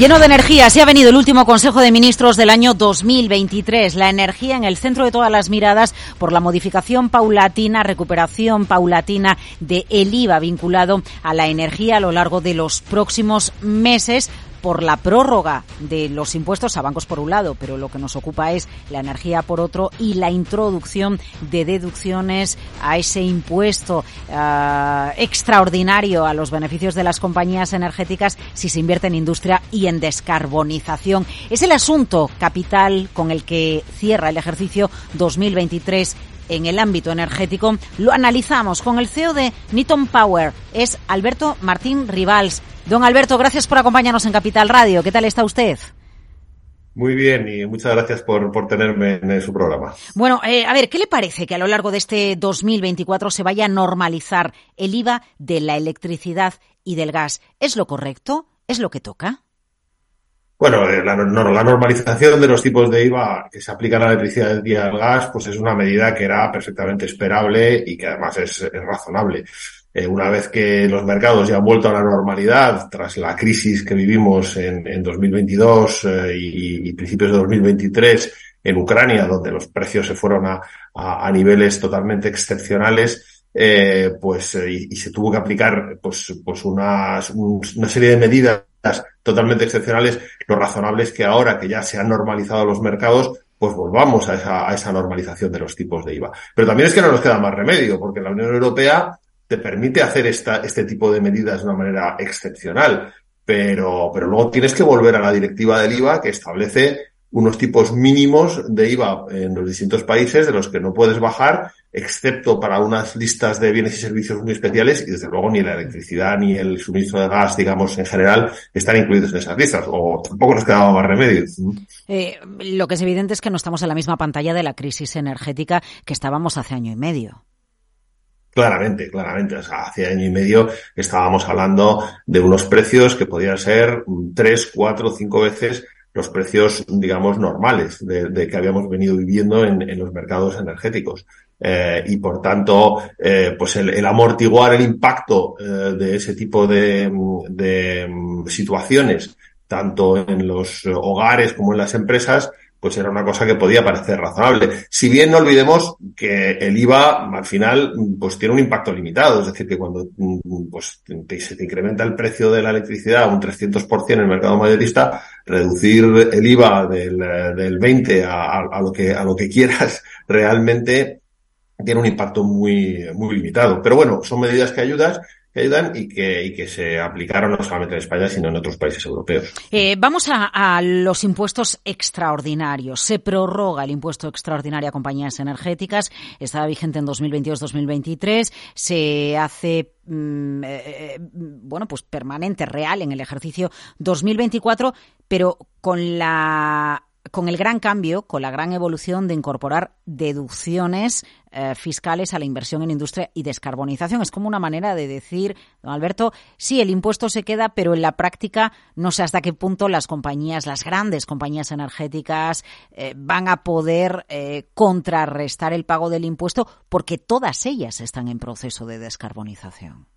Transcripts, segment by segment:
Lleno de energía, se ha venido el último Consejo de Ministros del año 2023. La energía en el centro de todas las miradas por la modificación paulatina, recuperación paulatina de el IVA vinculado a la energía a lo largo de los próximos meses por la prórroga de los impuestos a bancos por un lado, pero lo que nos ocupa es la energía por otro y la introducción de deducciones a ese impuesto uh, extraordinario a los beneficios de las compañías energéticas si se invierte en industria y en descarbonización. Es el asunto capital con el que cierra el ejercicio 2023 en el ámbito energético. Lo analizamos con el CEO de Niton Power, es Alberto Martín Rivals. Don Alberto, gracias por acompañarnos en Capital Radio. ¿Qué tal está usted? Muy bien y muchas gracias por, por tenerme en su programa. Bueno, eh, a ver, ¿qué le parece que a lo largo de este 2024 se vaya a normalizar el IVA de la electricidad y del gas? ¿Es lo correcto? ¿Es lo que toca? Bueno, eh, la, no, la, normalización de los tipos de IVA que se aplican a la electricidad y al gas, pues es una medida que era perfectamente esperable y que además es, es razonable. Eh, una vez que los mercados ya han vuelto a la normalidad tras la crisis que vivimos en, en 2022 eh, y, y, principios de 2023 en Ucrania, donde los precios se fueron a, niveles totalmente excepcionales, eh, pues y, y, se tuvo que aplicar pues, pues unas, un, una serie de medidas totalmente excepcionales. Lo razonable es que ahora que ya se han normalizado los mercados, pues volvamos a esa, a esa normalización de los tipos de IVA. Pero también es que no nos queda más remedio, porque la Unión Europea te permite hacer esta, este tipo de medidas de una manera excepcional, pero, pero luego tienes que volver a la directiva del IVA que establece unos tipos mínimos de IVA en los distintos países de los que no puedes bajar, excepto para unas listas de bienes y servicios muy especiales, y desde luego ni la electricidad ni el suministro de gas, digamos, en general, están incluidos en esas listas, o tampoco nos quedaba más remedio. Eh, lo que es evidente es que no estamos en la misma pantalla de la crisis energética que estábamos hace año y medio. Claramente, claramente. Hace año y medio estábamos hablando de unos precios que podían ser tres, cuatro, cinco veces los precios, digamos, normales de, que habíamos venido viviendo en, los mercados energéticos. Eh, y por tanto, eh, pues el, amortiguar el impacto eh, de ese tipo de, de situaciones, tanto en los hogares como en las empresas, pues era una cosa que podía parecer razonable. Si bien no olvidemos que el IVA al final pues tiene un impacto limitado, es decir, que cuando pues, te, se te incrementa el precio de la electricidad un 300% en el mercado mayorista, reducir el IVA del, del 20 a, a, lo que, a lo que quieras realmente tiene un impacto muy, muy limitado. Pero bueno, son medidas que ayudas que ayudan y que, y que se aplicaron no solamente en España, sino en otros países europeos. Eh, vamos a, a, los impuestos extraordinarios. Se prorroga el impuesto extraordinario a compañías energéticas. Estaba vigente en 2022-2023. Se hace mm, eh, bueno, pues permanente, real en el ejercicio 2024, pero con la con el gran cambio, con la gran evolución de incorporar deducciones eh, fiscales a la inversión en industria y descarbonización. Es como una manera de decir, don Alberto, sí, el impuesto se queda, pero en la práctica no sé hasta qué punto las compañías, las grandes compañías energéticas, eh, van a poder eh, contrarrestar el pago del impuesto porque todas ellas están en proceso de descarbonización.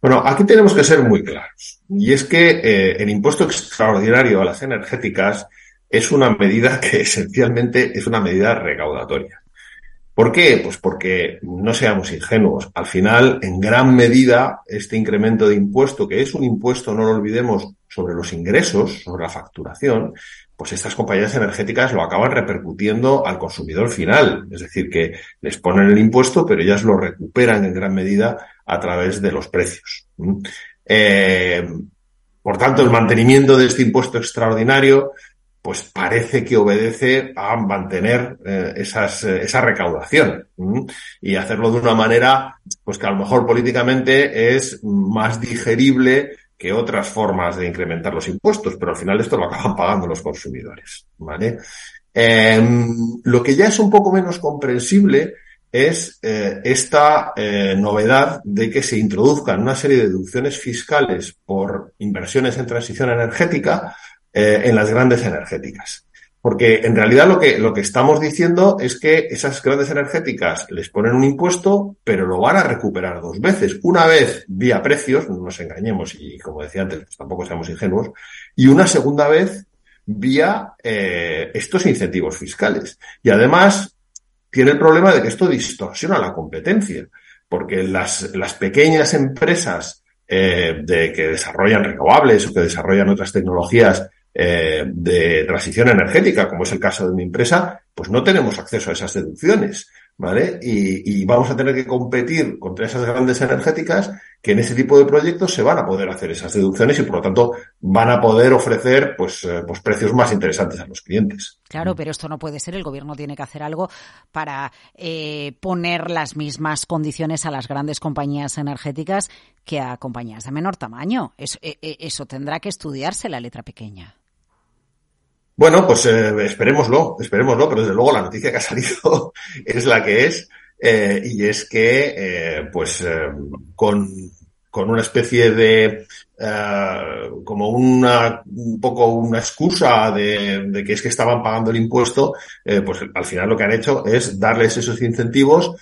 Bueno, aquí tenemos que ser muy claros. Y es que eh, el impuesto extraordinario a las energéticas es una medida que esencialmente es una medida recaudatoria. ¿Por qué? Pues porque no seamos ingenuos. Al final, en gran medida, este incremento de impuesto, que es un impuesto, no lo olvidemos, sobre los ingresos, sobre la facturación, pues estas compañías energéticas lo acaban repercutiendo al consumidor final. Es decir, que les ponen el impuesto, pero ellas lo recuperan en gran medida a través de los precios. Eh, por tanto, el mantenimiento de este impuesto extraordinario pues parece que obedece a mantener eh, esas, eh, esa recaudación y hacerlo de una manera pues que a lo mejor políticamente es más digerible que otras formas de incrementar los impuestos, pero al final esto lo acaban pagando los consumidores, ¿vale? Eh, lo que ya es un poco menos comprensible es eh, esta eh, novedad de que se introduzcan una serie de deducciones fiscales por inversiones en transición energética eh, en las grandes energéticas. Porque en realidad lo que, lo que estamos diciendo es que esas grandes energéticas les ponen un impuesto, pero lo van a recuperar dos veces. Una vez vía precios, no nos engañemos y como decía antes, pues tampoco seamos ingenuos, y una segunda vez vía eh, estos incentivos fiscales. Y además tiene el problema de que esto distorsiona la competencia, porque las, las pequeñas empresas eh, de que desarrollan renovables o que desarrollan otras tecnologías eh, de transición energética, como es el caso de mi empresa, pues no tenemos acceso a esas deducciones, ¿vale? Y, y, vamos a tener que competir contra esas grandes energéticas que en ese tipo de proyectos se van a poder hacer esas deducciones y por lo tanto van a poder ofrecer pues, eh, pues precios más interesantes a los clientes. Claro, pero esto no puede ser. El gobierno tiene que hacer algo para eh, poner las mismas condiciones a las grandes compañías energéticas que a compañías de menor tamaño. Eso, eh, eso tendrá que estudiarse la letra pequeña. Bueno, pues eh, esperémoslo, esperémoslo, pero desde luego la noticia que ha salido es la que es, eh, y es que, eh, pues, eh, con, con una especie de, como una, un poco una excusa de, de, que es que estaban pagando el impuesto, pues al final lo que han hecho es darles esos incentivos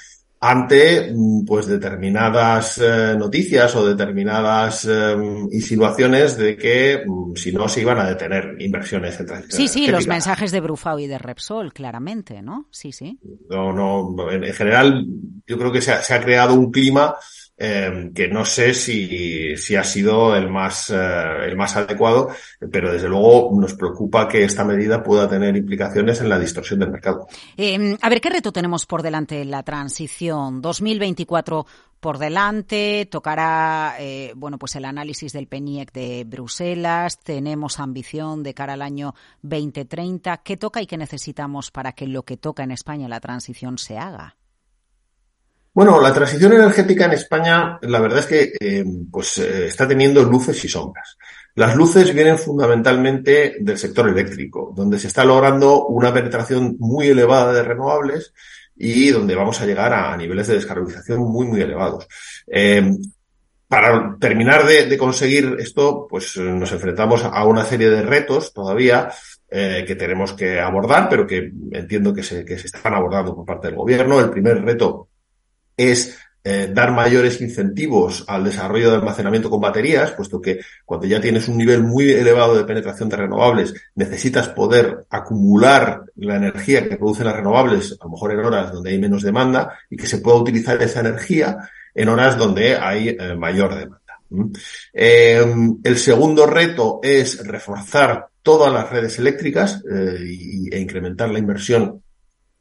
ante mm, pues determinadas eh, noticias o determinadas eh, insinuaciones de que mm, si no se iban a detener inversiones en transición Sí, sí, los mensajes de Brufau y de Repsol, claramente, ¿no? Sí, sí. No, no, en, en general yo creo que se ha, se ha creado un clima eh, que no sé si, si ha sido el más, eh, el más adecuado, pero desde luego nos preocupa que esta medida pueda tener implicaciones en la distorsión del mercado. Eh, a ver, ¿qué reto tenemos por delante en la transición? 2024 por delante, tocará eh, bueno pues el análisis del PENIEC de Bruselas, tenemos ambición de cara al año 2030. ¿Qué toca y qué necesitamos para que lo que toca en España la transición se haga? Bueno, la transición energética en España, la verdad es que eh, pues eh, está teniendo luces y sombras. Las luces vienen fundamentalmente del sector eléctrico, donde se está logrando una penetración muy elevada de renovables y donde vamos a llegar a, niveles de descarbonización muy, muy elevados. Eh, para terminar de, conseguir esto, pues nos enfrentamos a una serie de retos todavía que tenemos que abordar, pero que entiendo que se, que se están abordando por parte del gobierno. El primer reto es eh, dar mayores incentivos al desarrollo de almacenamiento con baterías, puesto que cuando ya tienes un nivel muy elevado de penetración de renovables, necesitas poder acumular la energía que producen las renovables, a lo mejor en horas donde hay menos demanda, y que se pueda utilizar esa energía en horas donde hay eh, mayor demanda. Eh, el segundo reto es reforzar todas las redes eléctricas eh, y, e incrementar la inversión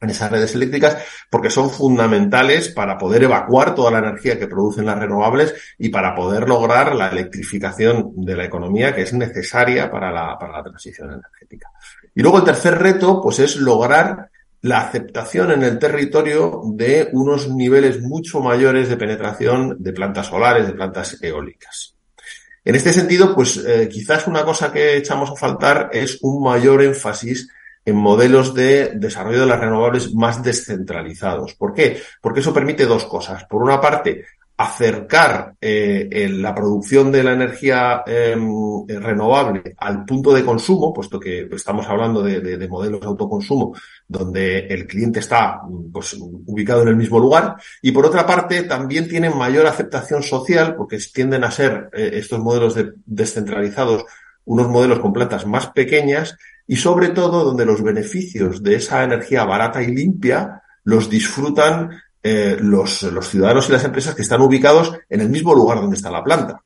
en esas redes eléctricas porque son fundamentales para poder evacuar toda la energía que producen las renovables y para poder lograr la electrificación de la economía que es necesaria para la, para la transición energética. Y luego el tercer reto, pues es lograr la aceptación en el territorio de unos niveles mucho mayores de penetración de plantas solares, de plantas eólicas. En este sentido, pues eh, quizás una cosa que echamos a faltar es un mayor énfasis en modelos de desarrollo de las renovables más descentralizados. ¿Por qué? Porque eso permite dos cosas. Por una parte, acercar eh, la producción de la energía eh, renovable al punto de consumo, puesto que estamos hablando de, de, de, modelos de autoconsumo donde el cliente está pues, ubicado en el mismo lugar, y por otra parte también tienen mayor aceptación social porque tienden a ser eh, estos modelos de, descentralizados unos modelos con plantas más pequeñas y sobre todo donde los beneficios de esa energía barata y limpia los disfrutan eh, los, los, ciudadanos y las empresas que están ubicados en el mismo lugar donde está la planta.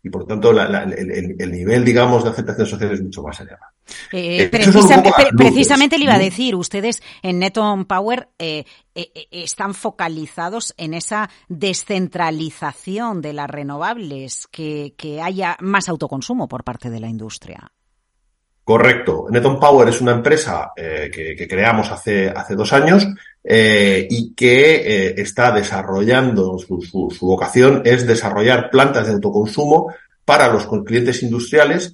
Y por lo tanto, la, la, el, el, nivel, digamos, de aceptación social es mucho más elevado. Eh, eh, precisa, precisamente le iba a decir, ustedes en Neton Power eh, están focalizados en esa descentralización de las renovables, que, que haya más autoconsumo por parte de la industria. Correcto. Neton Power es una empresa eh, que, creamos hace, hace dos años eh, y que eh, está desarrollando, su, su, su, vocación es desarrollar plantas de autoconsumo para los clientes industriales,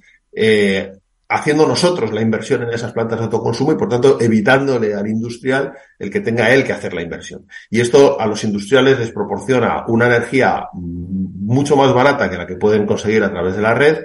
haciendo nosotros la inversión en esas plantas de autoconsumo y, por tanto, evitándole al industrial el que tenga él que hacer la inversión. Y esto a los industriales les proporciona una energía mucho más barata que la que pueden conseguir a través de la red,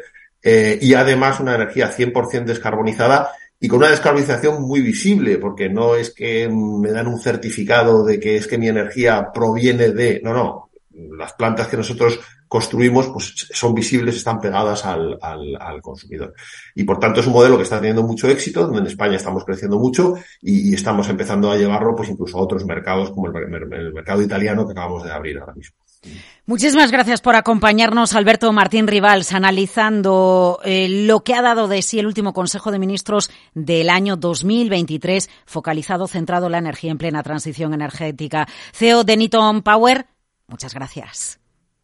eh, y además una energía 100% descarbonizada y con una descarbonización muy visible, porque no es que me dan un certificado de que es que mi energía proviene de, no, no, las plantas que nosotros construimos pues son visibles, están pegadas al, al, consumidor. Y por tanto es un modelo que está teniendo mucho éxito, donde en España estamos creciendo mucho y, estamos empezando a llevarlo pues incluso a otros mercados como el, el mercado italiano que acabamos de abrir ahora mismo. Muchísimas gracias por acompañarnos, Alberto Martín Rivals, analizando eh, lo que ha dado de sí el último Consejo de Ministros del año 2023, focalizado, centrado en la energía en plena transición energética. CEO de Niton Power, muchas gracias.